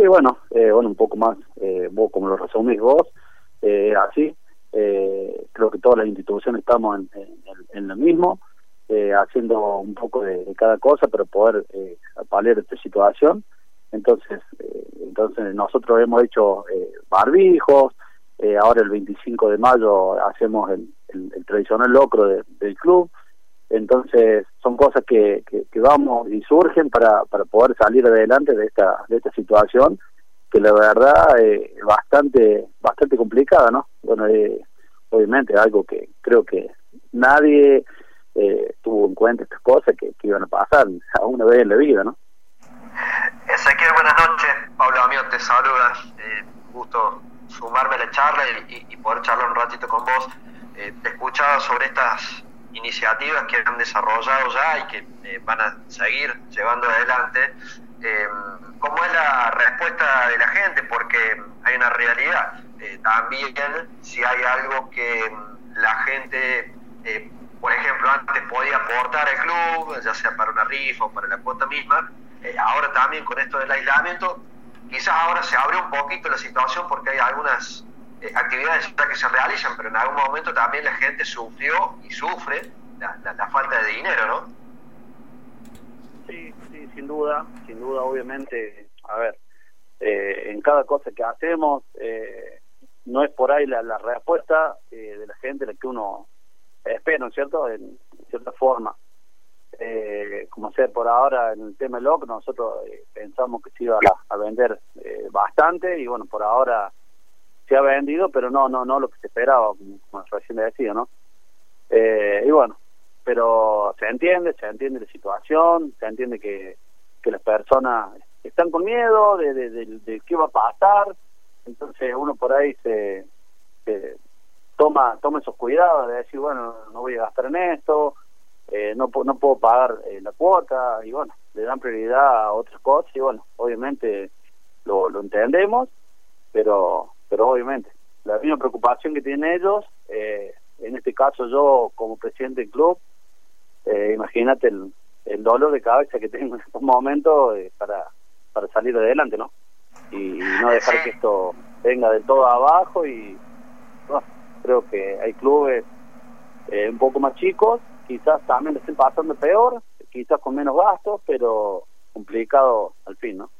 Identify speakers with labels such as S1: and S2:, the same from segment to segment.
S1: Sí, bueno, eh, bueno, un poco más, eh, vos como lo resumís vos, eh, así, eh, creo que todas las instituciones estamos en, en, lo mismo, eh, haciendo un poco de, cada cosa para poder eh, paliar esta situación. Entonces, entonces nosotros hemos hecho barbijos, ahora el 25 de mayo hacemos el, el, tradicional locro del club, entonces son cosas que, que, vamos y surgen para, para poder salir adelante de esta, de esta situación que la verdad es bastante, bastante complicada, ¿no? Bueno, eh, obviamente algo que creo que nadie eh, tuvo en cuenta estas cosas que, iban a pasar a una vez en la vida, ¿no?
S2: Ezequiel, buenas noches. Pablo Amigo te saluda. Eh, gusto sumarme a la charla y, poder charlar un ratito con vos. Eh, te escuchaba sobre estas iniciativas que han desarrollado ya y que eh, van a seguir llevando adelante. Eh, ¿Cómo es la respuesta de la gente? Porque hay una realidad. Eh, también si hay algo que la gente, por ejemplo, antes podía aportar al club, ya sea para una rifa o para la cuota misma, ahora también con esto del aislamiento, quizás ahora se abre un poquito la situación porque hay algunas eh, actividades que se realizan, pero en algún momento también la gente sufrió y sufre la, falta de dinero, ¿no?
S1: Sí, sí, sin duda, sin duda, obviamente, a ver, eh, en cada cosa que hacemos, eh, no es por ahí la, la respuesta de la gente la que uno espera, ¿no es cierto?, en, cierta forma. como sea por ahora en el tema del LOC, nosotros pensamos que se iba a, a vender bastante y bueno, por ahora se ha vendido, pero no, no, no lo que se esperaba, como, recién decía, ¿no? Eh, y bueno, pero se entiende, se entiende la situación, se entiende que, que las personas están con miedo de, de, qué va a pasar, entonces uno por ahí se, toma toma esos cuidados de decir, bueno, no voy a gastar en esto, eh, no, no puedo pagar eh, la cuota, y bueno, le dan prioridad a otras cosas, y bueno, obviamente lo, lo entendemos, pero pero obviamente la misma preocupación que tienen ellos, eh, en este caso yo como presidente del club, eh, imagínate el, el, dolor de cabeza que tengo en estos momentos eh, para, para salir adelante, ¿no? Y, no dejar que esto venga de todo abajo y bueno, creo que hay clubes un poco más chicos, quizás también le estén pasando peor, quizás con menos gastos, pero complicado al fin, ¿no?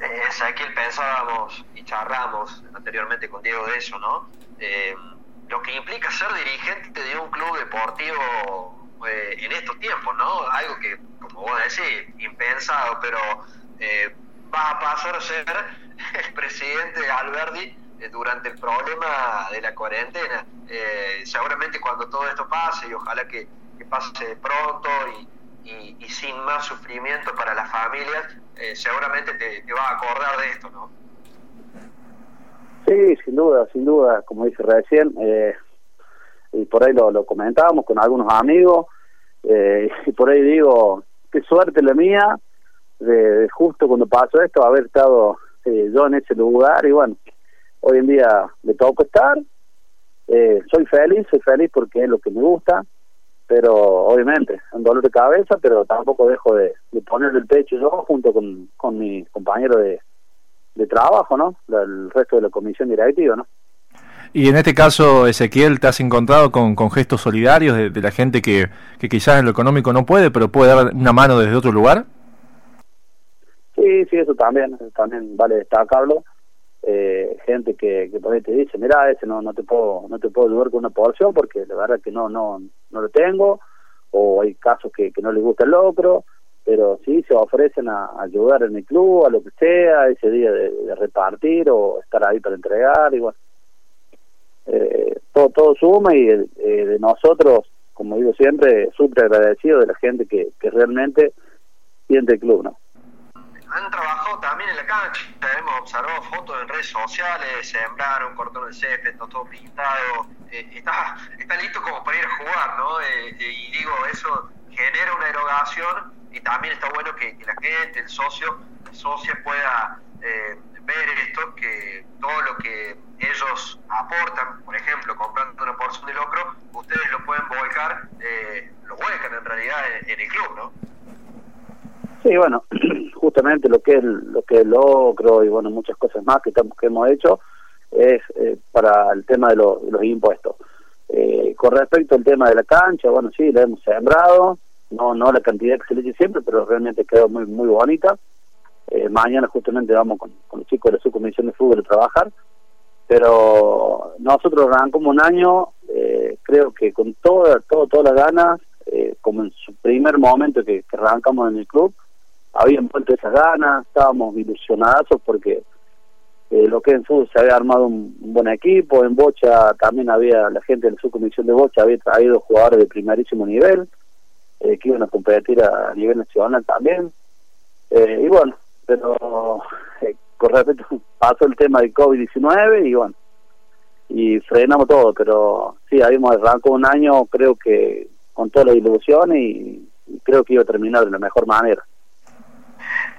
S2: Eh, que pensábamos y charlamos anteriormente con Diego de eso, ¿no? Eh, lo que implica ser dirigente de un club deportivo eh, en estos tiempos, ¿no? Algo que, como vos decís, impensado, pero eh, va a pasar a ser el presidente de Alberdi eh, durante el problema de la cuarentena. seguramente cuando todo esto pase, y ojalá que, pase pronto y, y, sin más sufrimiento para las familias, eh, seguramente te, va a acordar de esto, ¿no?
S1: Sí, sin duda, sin duda, como dice recién, eh, y por ahí lo, comentábamos con algunos amigos, eh, y por ahí digo, qué suerte la mía, de, justo cuando pasó esto, haber estado yo en ese lugar, y bueno, hoy en día me toco estar, soy feliz, soy feliz porque es lo que me gusta, pero obviamente un dolor de cabeza, pero tampoco dejo de, de poner el pecho yo junto con, con mi compañero de, de trabajo, ¿no? El resto de la comisión directiva, ¿no?
S3: Y en este caso, Ezequiel, ¿te has encontrado con, con gestos solidarios de, la gente que, que quizás en lo económico no puede, pero puede dar una mano desde otro lugar?
S1: Sí, sí, eso también, también vale destacarlo eh, gente que, que por ahí te dice, mira, ese no, no te puedo no te puedo ayudar con una porción porque la verdad que no no no lo tengo, o hay casos que, no les gusta el locro, pero sí se ofrecen a, ayudar en el club, a lo que sea, ese día de, repartir o estar ahí para entregar, bueno, eh, todo, todo suma y eh, de nosotros, como digo siempre, súper agradecido de la gente que, que realmente siente el club, ¿no?
S2: Han trabajado también en la cancha, hemos observado fotos en redes sociales, sembraron, cortón de césped, está todo pintado, eh, está, está listo como para ir a jugar, ¿no? Eh, eh, y digo, eso genera una erogación y también está bueno que, la gente, el socio, el socio pueda ver esto, que todo lo que ellos aportan, por ejemplo, comprando una porción de locro, ustedes lo pueden volcar, lo vuelcan en realidad en el club, ¿no?
S1: Sí, bueno, justamente lo que es lo que es locro y bueno muchas cosas más que que hemos hecho es eh, para el tema de, los impuestos. Eh, con respecto al tema de la cancha bueno sí la hemos sembrado no no la cantidad que se le eche siempre pero realmente quedó muy muy bonita. Eh, mañana justamente vamos con, los chicos de la subcomisión de fútbol a trabajar pero nosotros arrancamos un año creo que con toda, todo, todas las ganas como en su primer momento que arrancamos en el club habían vuelto esas ganas, estábamos ilusionados porque eh, lo que en fútbol se había armado un, buen equipo, en Bocha también había, la gente de la subcomisión de Bocha había traído jugadores de primerísimo nivel, eh, que iban a competir a nivel nacional también, eh, y bueno, pero con respecto, pasó el tema del COVID-19 y bueno, y frenamos todo, pero sí, habíamos arrancado un año, creo que con todas las ilusiones y creo que iba a terminar de la mejor manera.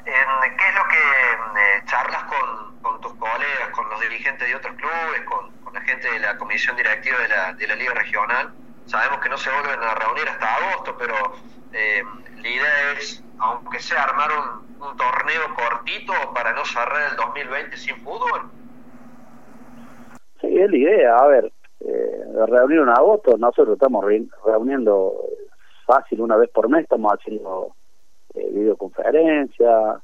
S2: ¿Qué es lo que eh, charlas con, tus colegas, con los dirigentes de otros clubes, con, la gente de la comisión directiva de la, de la Liga Regional? Sabemos que no se vuelven a reunir hasta agosto, pero eh, la idea es, aunque sea armar un, un torneo cortito para no cerrar el 2020 sin fútbol.
S1: Sí, es la idea. A ver, eh, reunir en agosto, nosotros estamos reuniendo fácil una vez por mes, estamos haciendo eh, videoconferencia,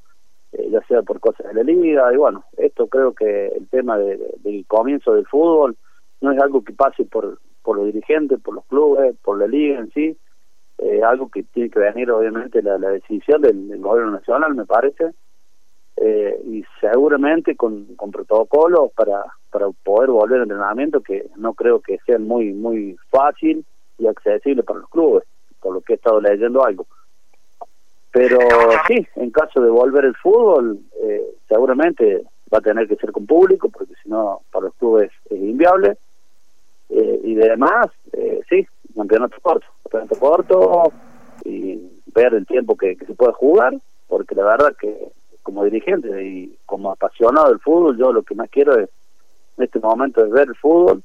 S1: eh, ya sea por cosas de la liga, y bueno, esto creo que el tema del comienzo del fútbol no es algo que pase por, por los dirigentes, por los clubes, por la liga en sí, eh, algo que tiene que venir obviamente la, decisión del, gobierno nacional, me parece, eh, y seguramente con, con protocolos para, para poder volver al entrenamiento que no creo que sea muy, muy fácil y accesible para los clubes, por lo que he estado leyendo algo. Pero sí, en caso de volver el fútbol, eh, seguramente va a tener que ser con público, porque si no, para los clubes es inviable. Eh, y además, eh, sí, campeonato corto, campeonato corto y ver el tiempo que, se puede jugar, porque la verdad que como dirigente y como apasionado del fútbol, yo lo que más quiero es en este momento es ver el fútbol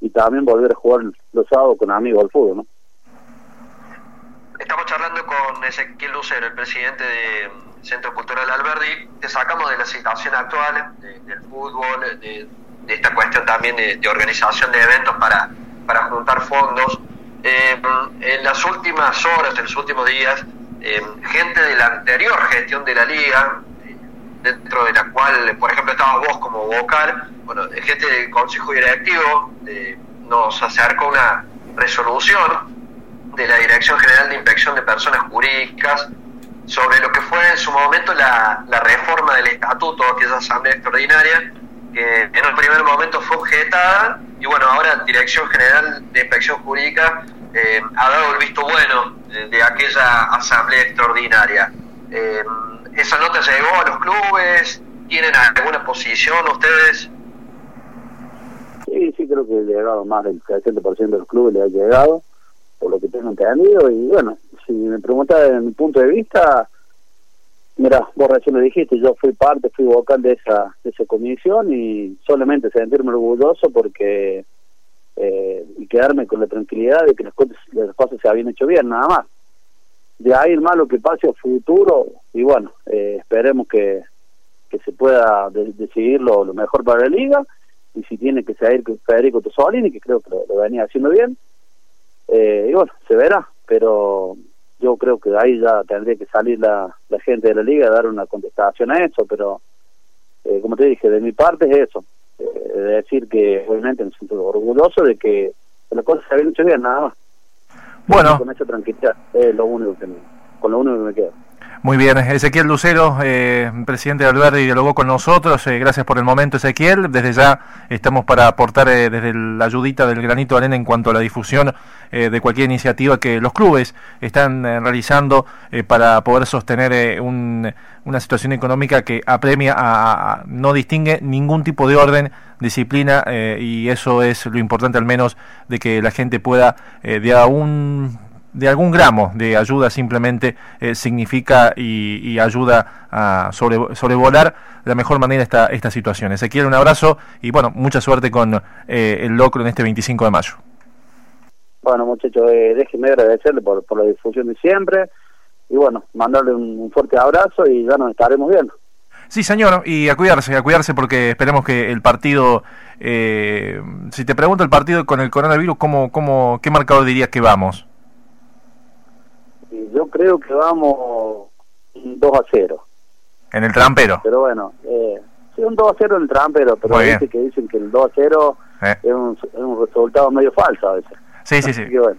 S1: y también volver a jugar los sábados con amigos al fútbol, ¿no?
S2: Estamos charlando con Ezequiel Lucero, el presidente de Centro Cultural Alberdi. Te sacamos de la situación actual del fútbol, de, esta cuestión también de, organización de eventos para, para juntar fondos. Eh, en las últimas horas, en los últimos días, eh, gente de la anterior gestión de la liga, eh, dentro de la cual, por ejemplo, estabas vos como vocal, bueno, gente del consejo directivo, nos acercó una resolución de la Dirección General de Inspección de Personas Jurídicas sobre lo que fue en su momento la, reforma del estatuto, aquella asamblea extraordinaria, que en un primer momento fue objetada y bueno, ahora Dirección General de Inspección Jurídica eh, ha dado el visto bueno de, aquella asamblea extraordinaria. Eh, ¿Esa nota llegó a los clubes? ¿Tienen alguna posición ustedes?
S1: Sí, sí, creo que ha llegado más del 70% de los clubes le ha llegado por lo que tengo entendido. Y bueno, si me preguntas desde mi punto de vista, mira, vos recién lo dijiste, yo fui parte, fui vocal de esa, de esa comisión y solamente sentirme orgulloso porque eh, y quedarme con la tranquilidad de que las cosas, las cosas se habían hecho bien, nada más. De ahí más lo que pase a futuro, y bueno, eh, esperemos que, que se pueda decidir lo, mejor para la liga, y si tiene que seguir Federico Tosolini, que creo que lo venía haciendo bien, eh, y bueno, se verá, pero yo creo que ahí ya tendría que salir la, la gente de la liga a dar una contestación a eso, pero eh, como te dije, de mi parte es eso, eh, de decir que obviamente me siento orgulloso de que las cosas se habían hecho bien, nada más.
S3: Bueno.
S1: Con esa tranquilidad es lo único que con lo único que me queda.
S3: Muy bien, Ezequiel Lucero, eh, presidente de Alberdi, dialogó con nosotros. Eh, gracias por el momento, Ezequiel. Desde ya estamos para aportar eh, desde la ayudita del granito de arena en cuanto a la difusión de cualquier iniciativa que los clubes están realizando para poder sostener una situación económica que apremia, a, no distingue ningún tipo de orden, disciplina, y eso es lo importante al menos de que la gente pueda de aún de algún gramo de ayuda simplemente eh, significa y, ayuda a sobre, sobrevolar de la mejor manera esta, esta situación. Ezequiel, un abrazo y bueno, mucha suerte con eh, el locro en este 25 de mayo.
S1: Bueno, muchachos, eh, déjenme agradecerle por, por la difusión de siempre. y bueno, mandarle un, fuerte abrazo y ya nos estaremos viendo.
S3: Sí, señor, y a cuidarse, a cuidarse porque esperemos que el partido, eh, si te pregunto el partido con el coronavirus, ¿cómo, cómo, ¿qué marcador dirías que vamos?
S1: Yo creo que vamos 2 a 0.
S3: ¿En el trampero?
S1: Pero bueno, eh, sí, un 2 a 0 en el trampero, pero dice que dicen que el 2 a 0 eh. es, un, es, un, resultado medio falso a veces.
S3: Sí, sí, sí. bueno.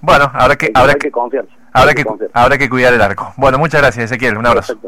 S3: bueno, habrá que, habrá que,
S1: confiar.
S3: Habrá que, habrá que cuidar el arco. Bueno, muchas gracias, Ezequiel. Un abrazo.